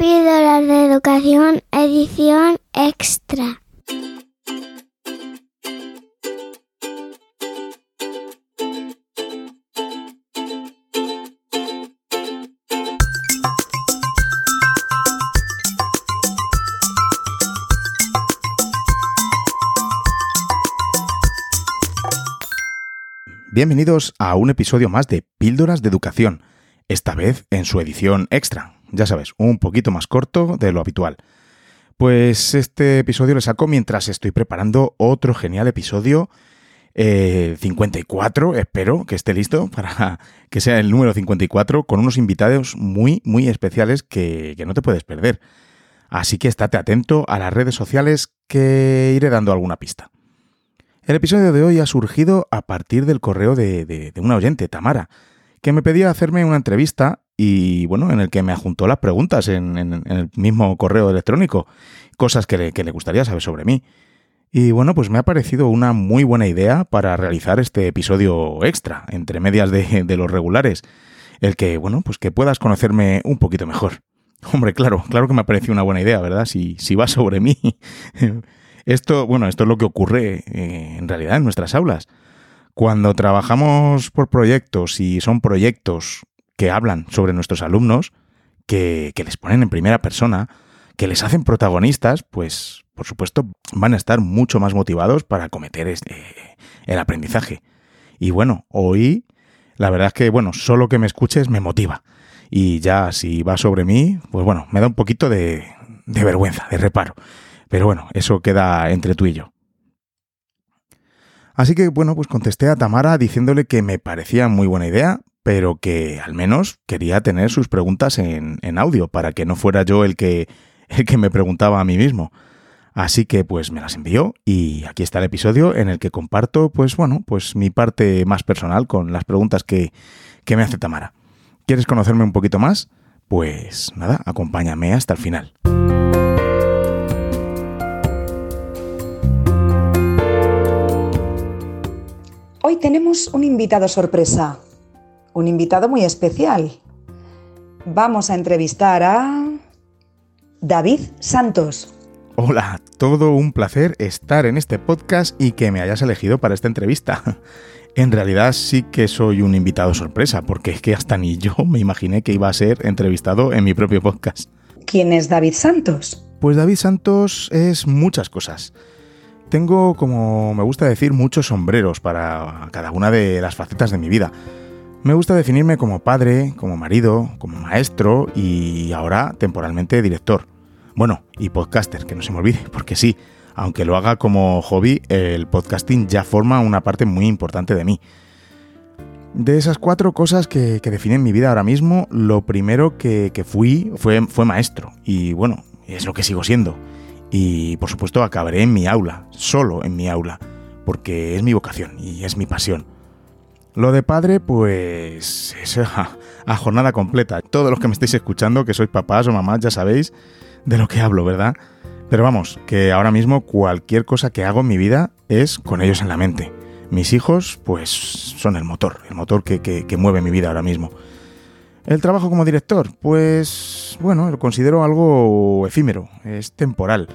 Píldoras de Educación, edición extra. Bienvenidos a un episodio más de Píldoras de Educación, esta vez en su edición extra, ya sabes, un poquito más corto de lo habitual. Pues este episodio lo saco mientras estoy preparando otro genial episodio, 54, eh, espero que esté listo para que sea el número 54, con unos invitados muy, muy especiales que, no te puedes perder. Así que estate atento a las redes sociales que iré dando alguna pista. El episodio de hoy ha surgido a partir del correo de, una oyente, Tamara, que me pedía hacerme una entrevista y bueno, en el que me ajuntó las preguntas en, el mismo correo electrónico, cosas que le, que le, gustaría saber sobre mí. Y bueno, pues me ha parecido una muy buena idea para realizar este episodio extra, entre medias de, de los regulares, el que, bueno, pues que puedas conocerme un poquito mejor. Hombre, claro, claro que me ha parecido una buena idea, ¿verdad? Si, si va sobre mí. Esto, bueno, esto es lo que ocurre eh, en realidad en nuestras aulas. Cuando trabajamos por proyectos y son proyectos que hablan sobre nuestros alumnos, que, les ponen en primera persona, que les hacen protagonistas, pues por supuesto van a estar mucho más motivados para acometer este, el aprendizaje. Y bueno, hoy la verdad es que, bueno, solo que me escuches me motiva. Y ya si va sobre mí, pues bueno, me da un poquito de, de vergüenza, de reparo. Pero bueno, eso queda entre tú y yo. Así que bueno, pues contesté a Tamara diciéndole que me parecía muy buena idea, pero que al menos quería tener sus preguntas en, audio para que no fuera yo el que, el que me preguntaba a mí mismo. Así que pues me las envió y aquí está el episodio en el que comparto pues bueno, pues mi parte más personal con las preguntas que, que me hace Tamara. ¿Quieres conocerme un poquito más? Pues nada, acompáñame hasta el final. Hoy tenemos un invitado sorpresa, un invitado muy especial. Vamos a entrevistar a David Santos. Hola, todo un placer estar en este podcast y que me hayas elegido para esta entrevista. En realidad sí que soy un invitado sorpresa, porque es que hasta ni yo me imaginé que iba a ser entrevistado en mi propio podcast. ¿Quién es David Santos? Pues David Santos es muchas cosas. Tengo, como me gusta decir, muchos sombreros para cada una de las facetas de mi vida. Me gusta definirme como padre, como marido, como maestro y ahora temporalmente director. Bueno, y podcaster, que no se me olvide, porque sí, aunque lo haga como hobby, el podcasting ya forma una parte muy importante de mí. De esas cuatro cosas que, definen mi vida ahora mismo, lo primero que, fui fue, maestro. Y bueno, es lo que sigo siendo. Y por supuesto acabaré en mi aula, solo en mi aula, porque es mi vocación y es mi pasión. Lo de padre, pues es a, jornada completa. Todos los que me estáis escuchando, que sois papás o mamás, ya sabéis de lo que hablo, ¿verdad? Pero vamos, que ahora mismo cualquier cosa que hago en mi vida es con ellos en la mente. Mis hijos, pues son el motor, el motor que, que mueve mi vida ahora mismo. El trabajo como director, pues bueno, lo considero algo efímero, es temporal.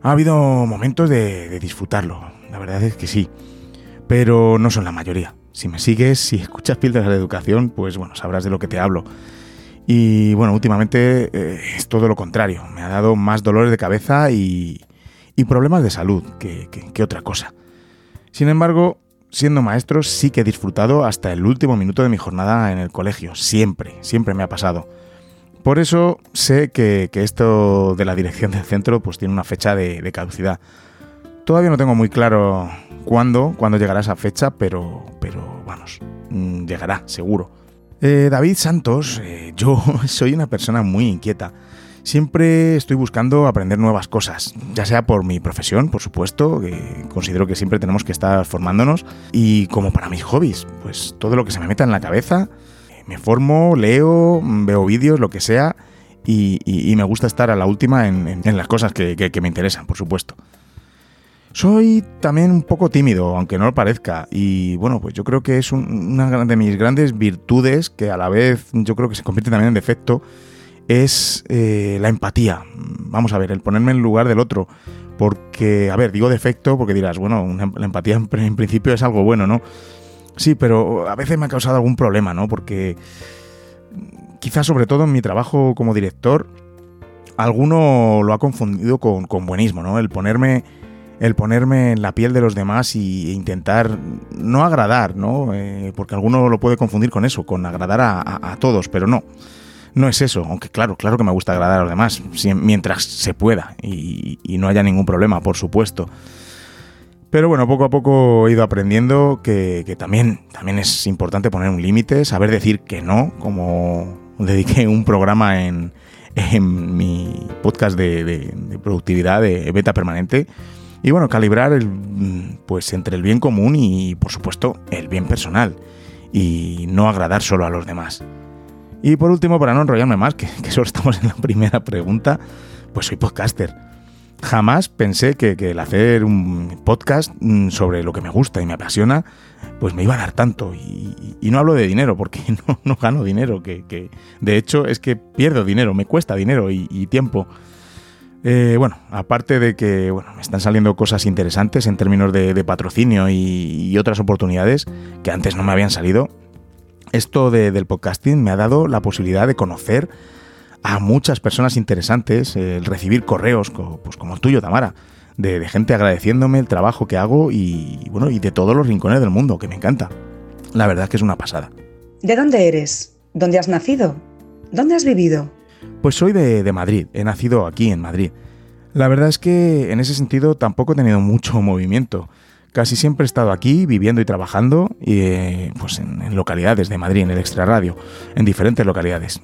Ha habido momentos de, disfrutarlo, la verdad es que sí, pero no son la mayoría. Si me sigues, si escuchas píldoras de educación, pues bueno, sabrás de lo que te hablo. Y bueno, últimamente eh, es todo lo contrario, me ha dado más dolores de cabeza y, problemas de salud que, que otra cosa. Sin embargo, siendo maestro sí que he disfrutado hasta el último minuto de mi jornada en el colegio. Siempre, siempre me ha pasado. Por eso sé que, esto de la dirección del centro pues tiene una fecha de, caducidad. Todavía no tengo muy claro cuándo, cuándo llegará esa fecha, pero, pero vamos, mm, llegará, seguro. Eh, David Santos, eh, yo soy una persona muy inquieta. Siempre estoy buscando aprender nuevas cosas, ya sea por mi profesión, por supuesto, que considero que siempre tenemos que estar formándonos, y como para mis hobbies, pues todo lo que se me meta en la cabeza, me formo, leo, veo vídeos, lo que sea, y, me gusta estar a la última en, las cosas que, me interesan, por supuesto. Soy también un poco tímido, aunque no lo parezca, y bueno, pues yo creo que es una de mis grandes virtudes que a la vez yo creo que se convierte también en defecto, es eh, la empatía. Vamos a ver, el ponerme en lugar del otro. Porque, a ver, digo defecto porque dirás, bueno, la empatía en, en principio es algo bueno, ¿no? Sí, pero a veces me ha causado algún problema, ¿no? Porque quizás sobre todo en mi trabajo como director, alguno lo ha confundido con, buenismo, ¿no? El ponerme, el ponerme en la piel de los demás y, e intentar no agradar, ¿no? Eh, porque alguno lo puede confundir con eso, con agradar a, todos, pero no. No es eso, aunque claro, claro que me gusta agradar a los demás, mientras se pueda y, y no haya ningún problema, por supuesto. Pero bueno, poco a poco he ido aprendiendo que, también, también es importante poner un límite, saber decir que no, como dediqué un programa en, en mi podcast de, productividad de beta permanente. Y bueno, calibrar el, pues entre el bien común y por supuesto el bien personal. Y no agradar solo a los demás. Y por último, para no enrollarme más, que, que solo estamos en la primera pregunta, pues soy podcaster jamás pensé que, el hacer un podcast mm, sobre lo que me gusta y me apasiona, pues me iba a dar tanto. Y, no hablo de dinero, porque no, gano dinero, que, de hecho es que pierdo dinero, me cuesta dinero y, tiempo. Eh, bueno, aparte de que bueno, me están saliendo cosas interesantes en términos de, patrocinio y, otras oportunidades que antes no me habían salido, esto del podcasting me ha dado la posibilidad de conocer a muchas personas interesantes recibir correos pues como el tuyo, Tamara, de, gente agradeciéndome el trabajo que hago y bueno, y de todos los rincones del mundo, que me encanta. La verdad es que es una pasada. ¿De dónde eres? ¿Dónde has nacido? ¿Dónde has vivido? Pues soy de, Madrid, he nacido aquí en Madrid. La verdad es que en ese sentido tampoco he tenido mucho movimiento. Casi siempre he estado aquí viviendo y trabajando y, pues en, localidades de Madrid, en el extrarradio, en diferentes localidades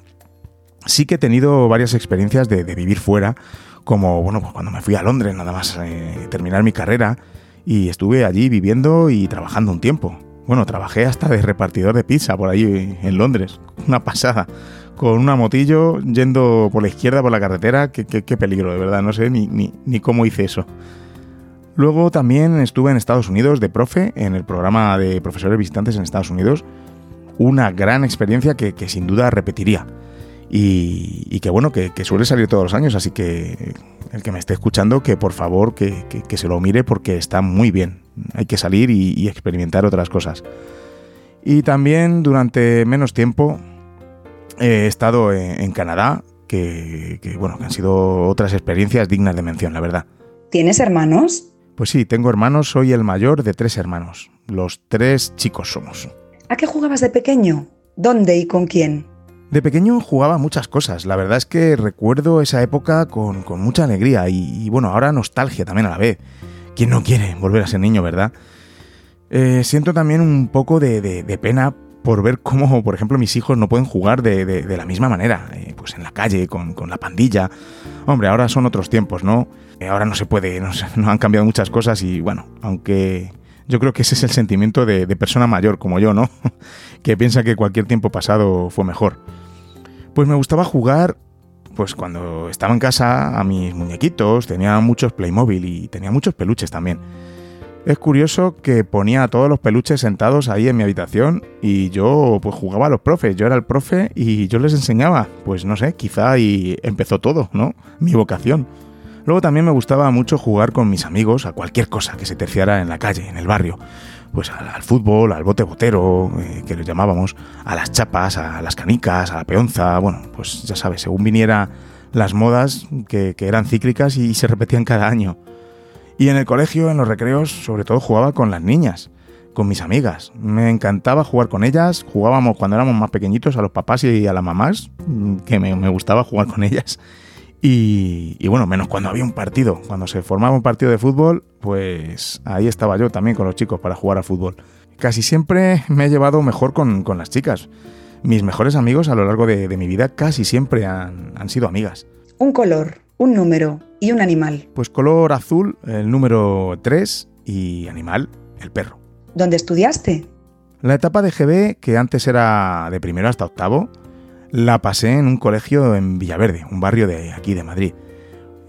sí que he tenido varias experiencias de, vivir fuera, como bueno, pues cuando me fui a Londres, nada más eh, terminar mi carrera, y estuve allí viviendo y trabajando un tiempo. Bueno, trabajé hasta de repartidor de pizza por ahí en Londres, una pasada, con una motillo yendo por la izquierda por la carretera, qué, peligro, de verdad, no sé ni, ni, cómo hice eso. Luego también estuve en Estados Unidos de profe, en el programa de profesores visitantes en Estados Unidos, una gran experiencia que sin duda repetiría y, que bueno, que, suele salir todos los años, así que el que me esté escuchando, que por favor que, se lo mire porque está muy bien. Hay que salir y, experimentar otras cosas. Y también durante menos tiempo he estado en, Canadá, que, bueno, que han sido otras experiencias dignas de mención, la verdad. ¿Tienes hermanos? Pues sí, tengo hermanos, soy el mayor de tres hermanos. Los tres chicos somos. ¿A qué jugabas de pequeño? ¿Dónde y con quién? De pequeño jugaba muchas cosas, la verdad es que recuerdo esa época con, mucha alegría y, bueno, ahora nostalgia también a la vez. ¿Quién no quiere volver a ser niño, verdad? Eh, siento también un poco de, pena por ver cómo, por ejemplo, mis hijos no pueden jugar de, la misma manera, eh, pues en la calle, con, la pandilla. Hombre, ahora son otros tiempos, ¿no? Eh, ahora no se puede, no, no, han cambiado muchas cosas y bueno, aunque yo creo que ese es el sentimiento de, persona mayor como yo, ¿no? que piensa que cualquier tiempo pasado fue mejor. Pues me gustaba jugar, pues cuando estaba en casa, a mis muñequitos, tenía muchos Playmobil y tenía muchos peluches también. Es curioso que ponía a todos los peluches sentados ahí en mi habitación y yo pues jugaba a los profes, yo era el profe y yo les enseñaba, pues no sé, quizá ahí empezó todo, ¿no? Mi vocación. Luego también me gustaba mucho jugar con mis amigos a cualquier cosa que se terciara en la calle, en el barrio. Pues al, fútbol, al bote botero, eh, que les llamábamos, a las chapas, a las canicas, a la peonza, bueno, pues ya sabes, según viniera las modas que, eran cíclicas y se repetían cada año. Y en el colegio, en los recreos, sobre todo jugaba con las niñas, con mis amigas. Me encantaba jugar con ellas, jugábamos cuando éramos más pequeñitos a los papás y a las mamás, que me gustaba jugar con ellas. Y, bueno, menos cuando había un partido, cuando se formaba un partido de fútbol, pues ahí estaba yo también con los chicos para jugar a fútbol. Casi siempre me he llevado mejor con, las chicas. Mis mejores amigos a lo largo de, mi vida casi siempre han, han, sido amigas. Un color, un número y un animal. Pues color azul, el número 3 y animal, el perro. ¿Dónde estudiaste? La etapa de GB, que antes era de primero hasta octavo, la pasé en un colegio en Villaverde, un barrio de aquí de Madrid.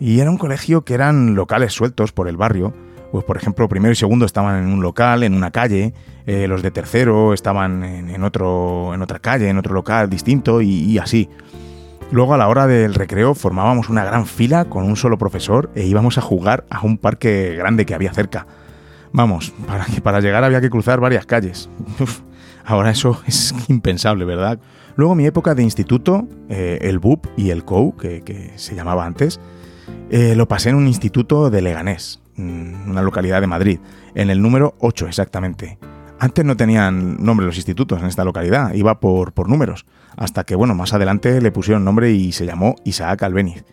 Y era un colegio que eran locales sueltos por el barrio. Pues por ejemplo, primero y segundo estaban en un local, en una calle, eh, los de tercero estaban en, otro, en otra calle, en otro local distinto y, así. Luego a la hora del recreo formábamos una gran fila con un solo profesor e íbamos a jugar a un parque grande que había cerca. Vamos, para, llegar había que cruzar varias calles. ahora eso es impensable, ¿verdad? Luego mi época de instituto, eh, el BUP y el COU, que, se llamaba antes, eh, lo pasé en un instituto de Leganés, mm, una localidad de Madrid, en el número 8 exactamente. Antes no tenían nombre los institutos en esta localidad, iba por, por números hasta que, bueno, más adelante le pusieron nombre y se llamó Isaac Albeniz.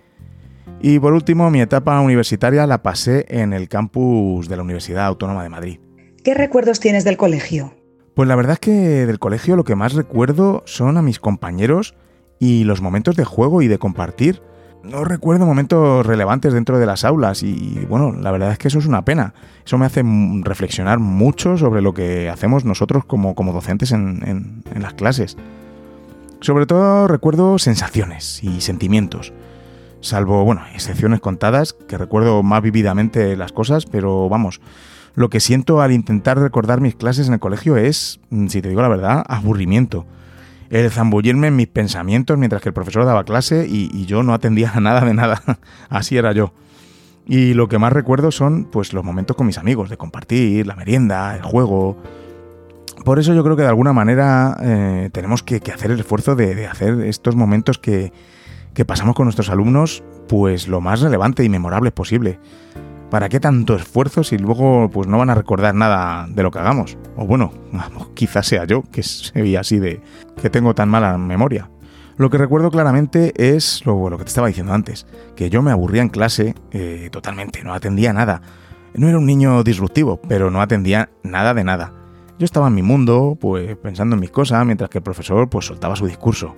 Y por último, mi etapa universitaria la pasé en el campus de la Universidad Autónoma de Madrid. ¿Qué recuerdos tienes del colegio? Pues la verdad es que del colegio lo que más recuerdo son a mis compañeros y los momentos de juego y de compartir. No recuerdo momentos relevantes dentro de las aulas y bueno, la verdad es que eso es una pena. Eso me hace reflexionar mucho sobre lo que hacemos nosotros como, como docentes en las clases. Sobre todo recuerdo sensaciones y sentimientos. Salvo, bueno, excepciones contadas, que recuerdo más vividamente las cosas, pero vamos, lo que siento al intentar recordar mis clases en el colegio es, mm, si te digo la verdad, aburrimiento. El zambullirme en mis pensamientos mientras que el profesor daba clase y, yo no atendía a nada de nada. Así era yo. Y lo que más recuerdo son pues los momentos con mis amigos, de compartir, la merienda, el juego, por eso yo creo que de alguna manera eh, tenemos que, hacer el esfuerzo de, hacer estos momentos que, pasamos con nuestros alumnos, pues lo más relevante y memorable posible. ¿Para qué tanto esfuerzo si luego pues no van a recordar nada de lo que hagamos? O bueno, quizás sea yo, que soy así de que tengo tan mala memoria. Lo que recuerdo claramente es lo, que te estaba diciendo antes, que yo me aburría en clase eh, totalmente, no atendía nada. No era un niño disruptivo, pero no atendía nada de nada. Yo estaba en mi mundo, pues pensando en mis cosas, mientras que el profesor pues soltaba su discurso.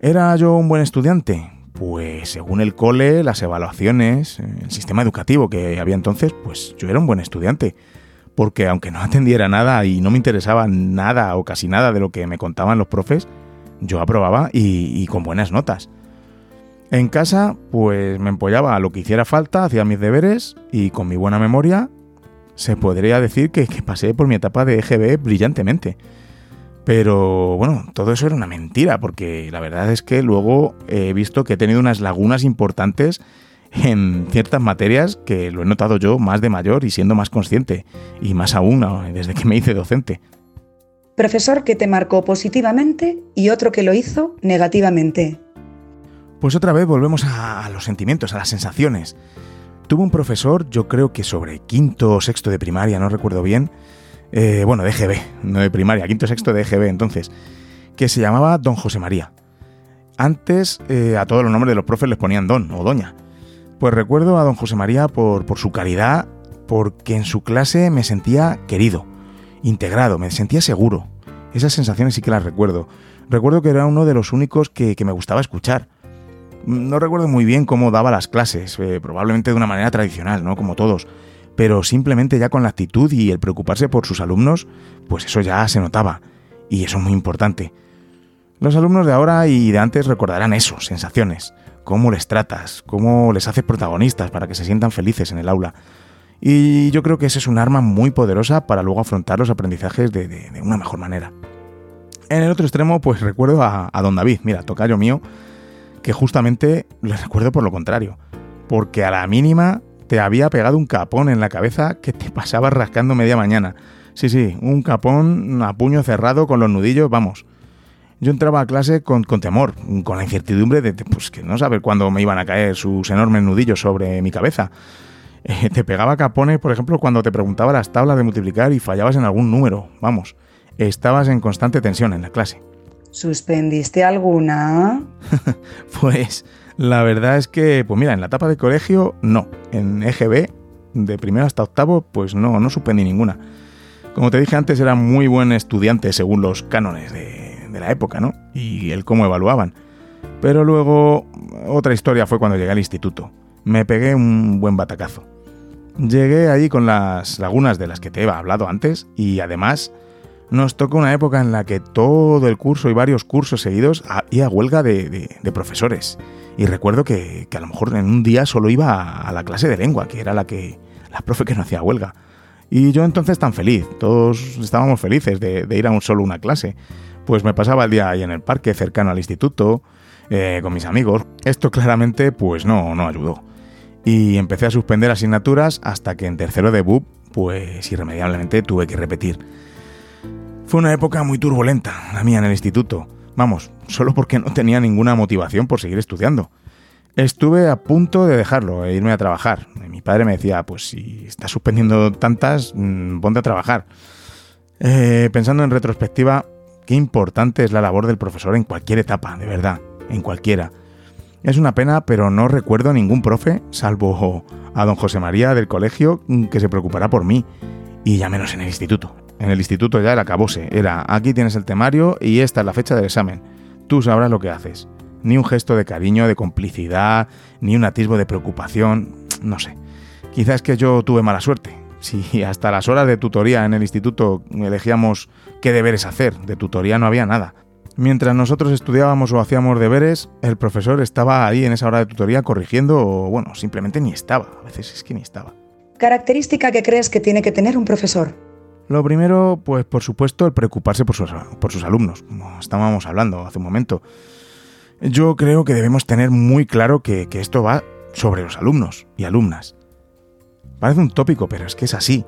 ¿Era yo un buen estudiante? Pues según el cole, las evaluaciones, el sistema educativo que había entonces, pues yo era un buen estudiante. Porque aunque no atendiera nada y no me interesaba nada o casi nada de lo que me contaban los profes, yo aprobaba y, con buenas notas. En casa, pues me empollaba a lo que hiciera falta, hacía mis deberes y con mi buena memoria se podría decir que, pasé por mi etapa de EGB brillantemente. Pero bueno, todo eso era una mentira, porque la verdad es que luego he visto que he tenido unas lagunas importantes en ciertas materias que lo he notado yo más de mayor y siendo más consciente, y más aún desde que me hice docente. Profesor que te marcó positivamente y otro que lo hizo negativamente. Pues otra vez volvemos a los sentimientos, a las sensaciones. Tuve un profesor, yo creo que sobre quinto o sexto de primaria, no recuerdo bien, eh, bueno, de EGB, no de primaria, quinto sexto de EGB entonces, que se llamaba Don José María. Antes eh, a todos los nombres de los profes les ponían Don o Doña. Pues recuerdo a Don José María por, por su caridad, porque en su clase me sentía querido, integrado, me sentía seguro. Esas sensaciones sí que las recuerdo. Recuerdo que era uno de los únicos que, que me gustaba escuchar no recuerdo muy bien cómo daba las clases, eh, probablemente de una manera tradicional, ¿no? Como todos. Pero simplemente ya con la actitud y el preocuparse por sus alumnos, pues eso ya se notaba. Y eso es muy importante. Los alumnos de ahora y de antes recordarán eso, sensaciones, cómo les tratas, cómo les haces protagonistas para que se sientan felices en el aula. Y yo creo que ese es un arma muy poderosa para luego afrontar los aprendizajes de, una mejor manera. En el otro extremo, pues recuerdo a, don David, mira, tocayo mío, que justamente le recuerdo por lo contrario, porque a la mínima te había pegado un capón en la cabeza que te pasaba rascando media mañana. Sí, sí, un capón a puño cerrado con los nudillos, vamos. Yo entraba a clase con, temor, con la incertidumbre de pues, que no saber cuándo me iban a caer sus enormes nudillos sobre mi cabeza. Eh, te pegaba capones, por ejemplo, cuando te preguntaba las tablas de multiplicar y fallabas en algún número. Vamos, estabas en constante tensión en la clase. ¿Suspendiste alguna? pues la verdad es que, pues mira, en la etapa de colegio no. En EGB, de primero hasta octavo, pues no, no suspendí ninguna. Como te dije antes, era muy buen estudiante según los cánones de, la época, ¿no? Y el cómo evaluaban. Pero luego, otra historia fue cuando llegué al instituto. Me pegué un buen batacazo. Llegué allí con las lagunas de las que te he hablado antes y además nos toca una época en la que todo el curso y varios cursos seguidos había huelga de, profesores. Y recuerdo que, a lo mejor en un día solo iba a, la clase de lengua, que era la que la profe que no hacía huelga. Y yo entonces tan feliz, todos estábamos felices de, ir a un solo una clase. Pues me pasaba el día ahí en el parque cercano al instituto, eh, con mis amigos. Esto claramente pues no, no ayudó. Y empecé a suspender asignaturas hasta que en tercero de BUP pues irremediablemente tuve que repetir. Fue una época muy turbulenta, la mía en el instituto. Vamos, solo porque no tenía ninguna motivación por seguir estudiando. Estuve a punto de dejarlo e irme a trabajar. Mi padre me decía, pues si estás suspendiendo tantas, mm, ponte a trabajar. Eh, pensando en retrospectiva, qué importante es la labor del profesor en cualquier etapa, de verdad, en cualquiera. Es una pena, pero no recuerdo ningún profe, salvo a don José María del colegio, que se preocupará por mí, y ya menos en el instituto. En el instituto ya era acabose, era aquí tienes el temario y esta es la fecha del examen. Tú sabrás lo que haces ni un gesto de cariño, de complicidad, ni un atisbo de preocupación, no sé. Quizás que yo tuve mala suerte. Si hasta las horas de tutoría en el instituto elegíamos qué deberes hacer, de tutoría no había nada. Mientras nosotros estudiábamos o hacíamos deberes, el profesor estaba ahí en esa hora de tutoría corrigiendo o, bueno, simplemente ni estaba. A veces es que ni estaba. Característica que crees que tiene que tener un profesor. Lo primero, pues por supuesto, el preocuparse por sus, alumnos, como estábamos hablando hace un momento. Yo creo que debemos tener muy claro que, esto va sobre los alumnos y alumnas. Parece un tópico, pero es que es así.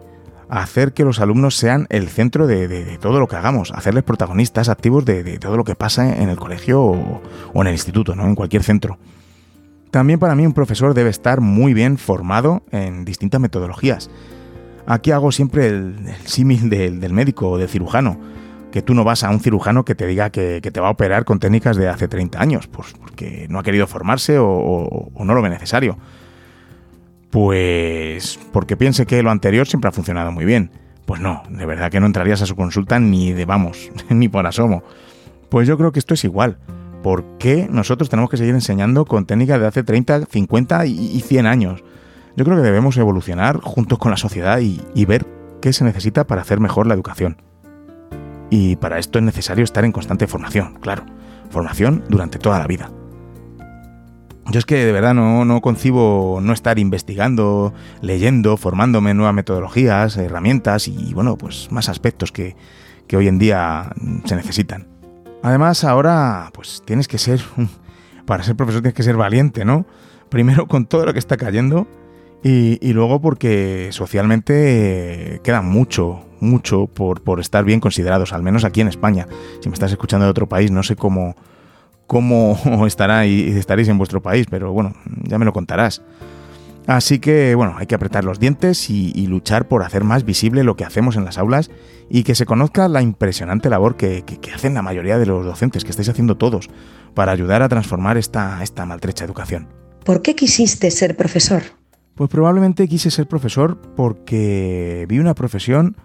Hacer que los alumnos sean el centro de, todo lo que hagamos, hacerles protagonistas activos de, todo lo que pasa en el colegio o, en el instituto, ¿no? en cualquier centro. También para mí un profesor debe estar muy bien formado en distintas metodologías. Aquí hago siempre el, símil del, del médico o del cirujano que tú no vas a un cirujano que te diga que, te va a operar con técnicas de hace 30 años, pues porque no ha querido formarse o, no lo ve necesario. Pues porque piense que lo anterior siempre ha funcionado muy bien. Pues no, de verdad que no entrarías a su consulta ni de vamos, ni por asomo. Pues yo creo que esto es igual. ¿Por qué nosotros tenemos que seguir enseñando con técnicas de hace 30, 50 y 100 años? Yo creo que debemos evolucionar juntos con la sociedad y ver qué se necesita para hacer mejor la educación. Y para esto es necesario estar en constante formación, claro. Formación durante toda la vida. Yo es que de verdad no, no, concibo no estar investigando, leyendo, formándome nuevas metodologías, herramientas y bueno, pues más aspectos que, que hoy en día se necesitan. Además, ahora pues tienes que ser, para ser profesor tienes que ser valiente, ¿no? Primero con todo lo que está cayendo y, luego porque socialmente queda mucho, mucho por, estar bien considerados, al menos aquí en España. Si me estás escuchando de otro país, no sé cómo, cómo estará y estaréis en vuestro país, pero bueno, ya me lo contarás. Así que bueno, hay que apretar los dientes y, luchar por hacer más visible lo que hacemos en las aulas y que se conozca la impresionante labor que, que, hacen la mayoría de los docentes, que estáis haciendo todos, para ayudar a transformar esta, esta maltrecha educación. ¿Por qué quisiste ser profesor? Pues probablemente quise ser profesor porque vi una profesión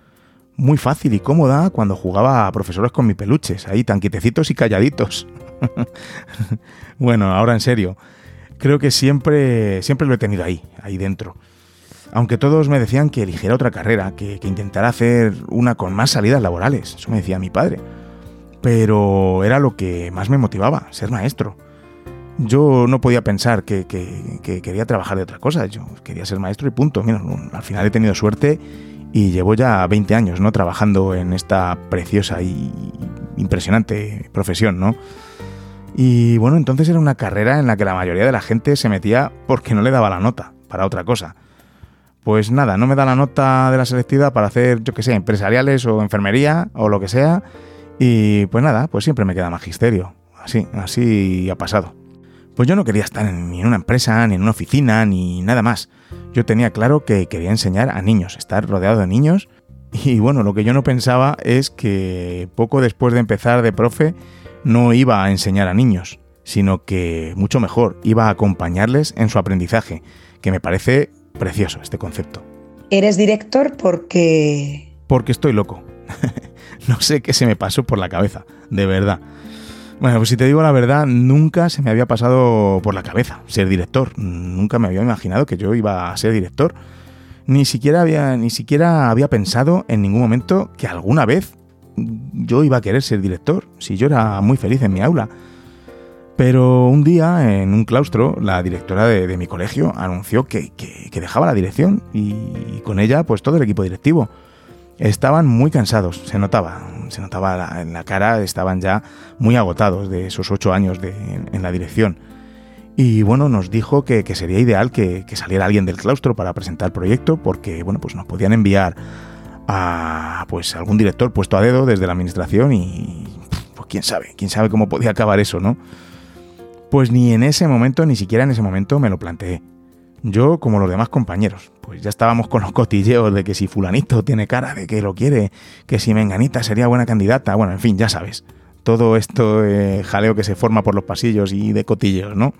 muy fácil y cómoda cuando jugaba a profesores con mis peluches, ahí tan quitecitos y calladitos. bueno, ahora en serio, creo que siempre, siempre lo he tenido ahí, ahí dentro. Aunque todos me decían que eligiera otra carrera, que, que intentara hacer una con más salidas laborales, eso me decía mi padre. Pero era lo que más me motivaba, ser maestro. Yo no podía pensar que, quería trabajar de otra cosa, yo quería ser maestro y punto. Mira, al final he tenido suerte y llevo ya 20 años ¿no? trabajando en esta preciosa y impresionante profesión, ¿no? Y bueno, entonces era una carrera en la que la mayoría de la gente se metía porque no le daba la nota para otra cosa. Pues nada, no me da la nota de la selectividad para hacer, yo que sé, empresariales o enfermería o lo que sea. Y pues nada, pues siempre me queda magisterio. Así, así ha pasado. Pues yo no quería estar ni en una empresa, ni en una oficina, ni nada más. Yo tenía claro que quería enseñar a niños, estar rodeado de niños. Y bueno, lo que yo no pensaba es que poco después de empezar de profe no iba a enseñar a niños, sino que mucho mejor, iba a acompañarles en su aprendizaje, que me parece precioso este concepto. ¿Eres director porque... Porque estoy loco. no sé qué se me pasó por la cabeza, de verdad. Bueno, pues si te digo la verdad, nunca se me había pasado por la cabeza ser director. Nunca me había imaginado que yo iba a ser director. Ni siquiera había, ni siquiera había pensado en ningún momento que alguna vez yo iba a querer ser director, si yo era muy feliz en mi aula. Pero un día, en un claustro, la directora de, mi colegio anunció que, que, dejaba la dirección y, con ella pues todo el equipo directivo. Estaban muy cansados, se notaba, se notaba en la cara, estaban ya muy agotados de esos ocho años de, en, la dirección. Y bueno, nos dijo que, sería ideal que, saliera alguien del claustro para presentar el proyecto, porque bueno, pues nos podían enviar a pues algún director puesto a dedo desde la administración y pues quién sabe, quién sabe cómo podía acabar eso, ¿no? Pues ni en ese momento, ni siquiera en ese momento me lo planteé. Yo, como los demás compañeros, pues ya estábamos con los cotilleos de que si fulanito tiene cara de que lo quiere, que si menganita sería buena candidata, bueno, en fin, ya sabes, todo esto eh, jaleo que se forma por los pasillos y de cotilleos, ¿no?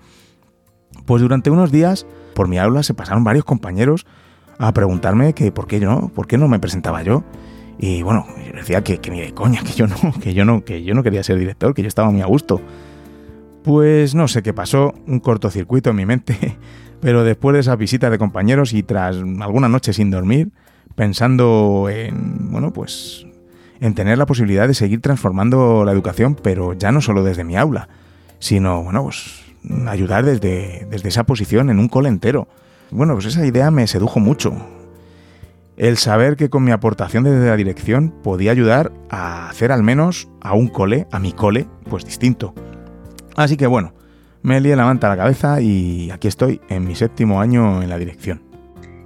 Pues durante unos días, por mi aula se pasaron varios compañeros a preguntarme que por qué yo no, por qué no me presentaba yo. Y bueno, yo decía que, que ni de coña, que yo no, que yo no, que yo no quería ser director, que yo estaba muy a gusto. Pues no sé qué pasó, un cortocircuito en mi mente pero después de esa visita de compañeros y tras alguna noche sin dormir, pensando en, bueno, pues en tener la posibilidad de seguir transformando la educación, pero ya no solo desde mi aula, sino, bueno, pues ayudar desde, desde esa posición en un cole entero. Bueno, pues esa idea me sedujo mucho. El saber que con mi aportación desde la dirección podía ayudar a hacer al menos a un cole, a mi cole, pues distinto. Así que bueno, me lié la manta a la cabeza y aquí estoy, en mi séptimo año en la dirección.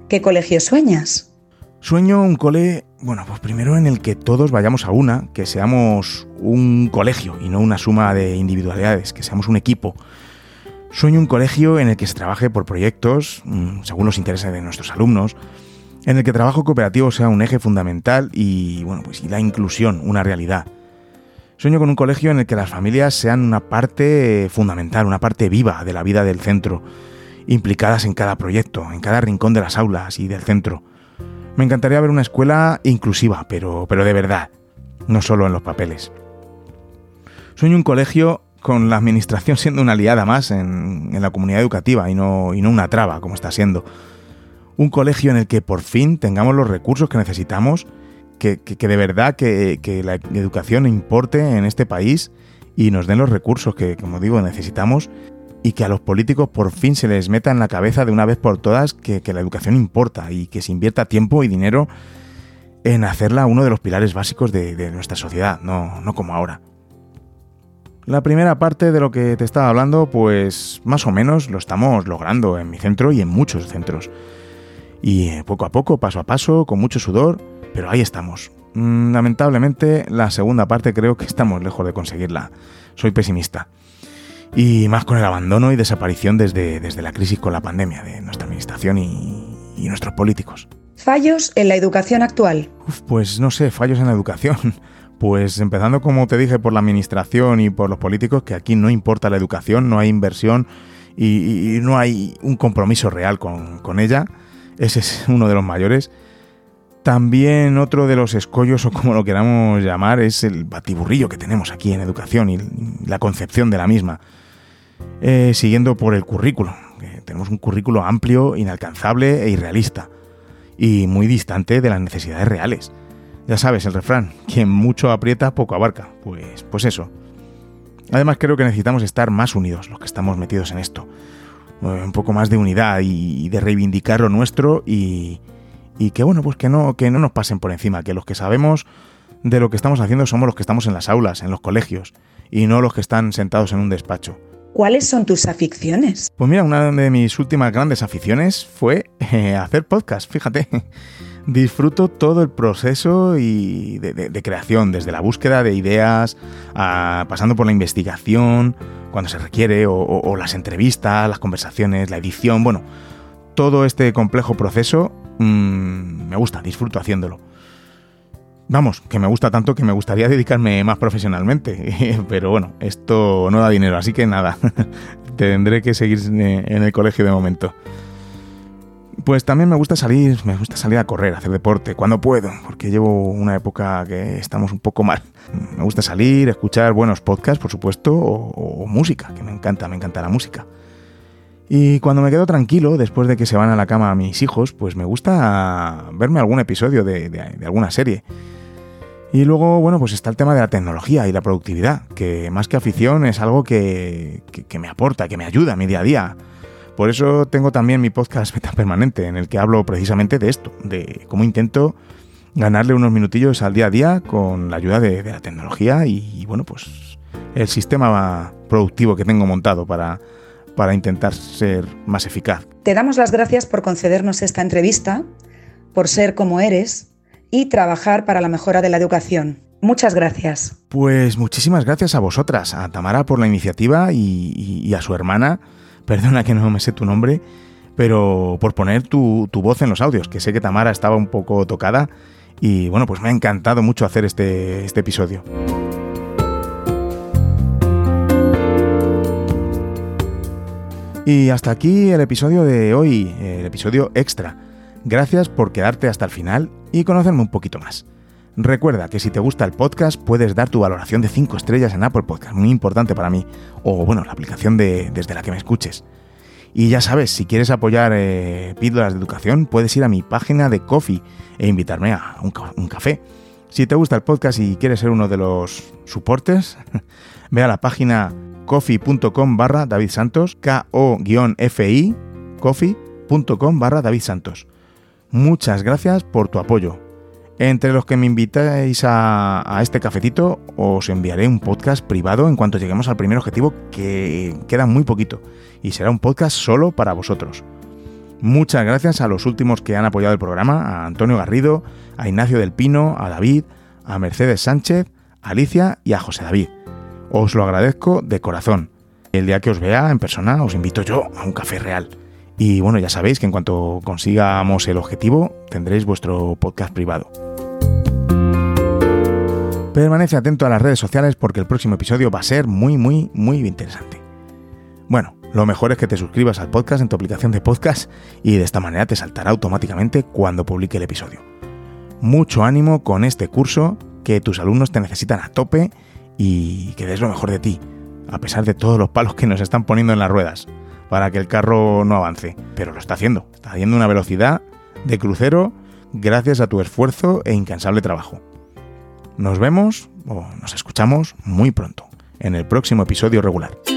¿Qué colegio sueñas? Sueño un cole, bueno, pues primero en el que todos vayamos a una, que seamos un colegio y no una suma de individualidades, que seamos un equipo. Sueño un colegio en el que se trabaje por proyectos, mm, según los intereses de nuestros alumnos, en el que el trabajo cooperativo sea un eje fundamental y, bueno, pues y la inclusión una realidad. Sueño con un colegio en el que las familias sean una parte fundamental, una parte viva de la vida del centro, implicadas en cada proyecto, en cada rincón de las aulas y del centro. Me encantaría ver una escuela inclusiva, pero, pero de verdad, no solo en los papeles. Sueño un colegio con la administración siendo una aliada más en, la comunidad educativa y no, y no una traba, como está siendo. Un colegio en el que por fin tengamos los recursos que necesitamos que, de verdad que, la educación importe en este país y nos den los recursos que, como digo, necesitamos y que a los políticos por fin se les meta en la cabeza de una vez por todas que, la educación importa y que se invierta tiempo y dinero en hacerla uno de los pilares básicos de, nuestra sociedad, no, no como ahora. La primera parte de lo que te estaba hablando, pues más o menos lo estamos logrando en mi centro y en muchos centros. Y eh, poco a poco, paso a paso, con mucho sudor, pero ahí estamos. Mm, lamentablemente, la segunda parte creo que estamos lejos de conseguirla. Soy pesimista. Y más con el abandono y desaparición desde, desde la crisis con la pandemia de nuestra administración y, nuestros políticos. ¿Fallos en la educación actual? pues no sé, fallos en la educación. Pues empezando, como te dije, por la administración y por los políticos, que aquí no importa la educación, no hay inversión y, no hay un compromiso real con, con ella. Ese es uno de los mayores. También otro de los escollos, o como lo queramos llamar, es el batiburrillo que tenemos aquí en educación y la concepción de la misma. Eh, siguiendo por el currículo. tenemos un currículo amplio, inalcanzable e irrealista. Y muy distante de las necesidades reales. Ya sabes, el refrán, quien mucho aprieta, poco abarca. Pues, pues eso. Además creo que necesitamos estar más unidos los que estamos metidos en esto. Eh, un poco más de unidad y de reivindicar lo nuestro y, y que bueno, pues que no, que no nos pasen por encima, que los que sabemos de lo que estamos haciendo somos los que estamos en las aulas, en los colegios, y no los que están sentados en un despacho. ¿Cuáles son tus aficiones? Pues mira, una de mis últimas grandes aficiones fue eh, hacer podcast, fíjate. Disfruto todo el proceso y de, creación, desde la búsqueda de ideas, pasando por la investigación, cuando se requiere, o las entrevistas, las conversaciones, la edición, bueno, todo este complejo proceso Mm, me gusta, disfruto haciéndolo. Vamos, que me gusta tanto que me gustaría dedicarme más profesionalmente, pero bueno, esto no da dinero, así que nada, tendré que seguir en el colegio de momento. Pues también me gusta salir, me gusta salir a correr, a hacer deporte, cuando puedo, porque llevo una época que estamos un poco mal. Me gusta salir, escuchar buenos podcasts, por supuesto, o música, que me encanta, me encanta la música. Y cuando me quedo tranquilo, después de que se van a la cama mis hijos, pues me gusta verme algún episodio de, alguna serie. Y luego, bueno, pues está el tema de la tecnología y la productividad, que más que afición es algo que, me aporta, que me ayuda a mi día a día. Por eso tengo también mi podcast Meta Permanente, en el que hablo precisamente de esto, de cómo intento ganarle unos minutillos al día a día con la ayuda de, la tecnología y, bueno, pues el sistema productivo que tengo montado para, para intentar ser más eficaz. Te damos las gracias por concedernos esta entrevista, por ser como eres y trabajar para la mejora de la educación. Muchas gracias. Pues muchísimas gracias a vosotras, a Tamara por la iniciativa y, a su hermana, perdona que no me sé tu nombre, pero por poner tu, tu voz en los audios, que sé que Tamara estaba un poco tocada y bueno, pues me ha encantado mucho hacer este, este episodio. Y hasta aquí el episodio de hoy, el episodio extra. Gracias por quedarte hasta el final y conocerme un poquito más. Recuerda que si te gusta el podcast puedes dar tu valoración de 5 estrellas en Apple Podcast, muy importante para mí, o bueno, la aplicación de, desde la que me escuches. Y ya sabes, si quieres apoyar eh, Píldoras de Educación, puedes ir a mi página de Coffee e invitarme a un, café. Si te gusta el podcast y quieres ser uno de los soportes, ve a la página coffee.com barra David Santos, K-O-F-I, coffee.com barra David Santos. Muchas gracias por tu apoyo. Entre los que me invitáis a, este cafetito, os enviaré un podcast privado en cuanto lleguemos al primer objetivo, que queda muy poquito, y será un podcast solo para vosotros. Muchas gracias a los últimos que han apoyado el programa, a Antonio Garrido, a Ignacio del Pino, a David, a Mercedes Sánchez, a Alicia y a José David. Os lo agradezco de corazón. El día que os vea en persona os invito yo a un café real. Y bueno, ya sabéis que en cuanto consigamos el objetivo, tendréis vuestro podcast privado. Permanece atento a las redes sociales porque el próximo episodio va a ser muy, muy, muy interesante. Bueno, lo mejor es que te suscribas al podcast en tu aplicación de podcast y de esta manera te saltará automáticamente cuando publique el episodio. Mucho ánimo con este curso, que tus alumnos te necesitan a tope y que des lo mejor de ti, a pesar de todos los palos que nos están poniendo en las ruedas para que el carro no avance, pero lo está haciendo, está haciendo una velocidad de crucero gracias a tu esfuerzo e incansable trabajo. Nos vemos o nos escuchamos muy pronto en el próximo episodio regular.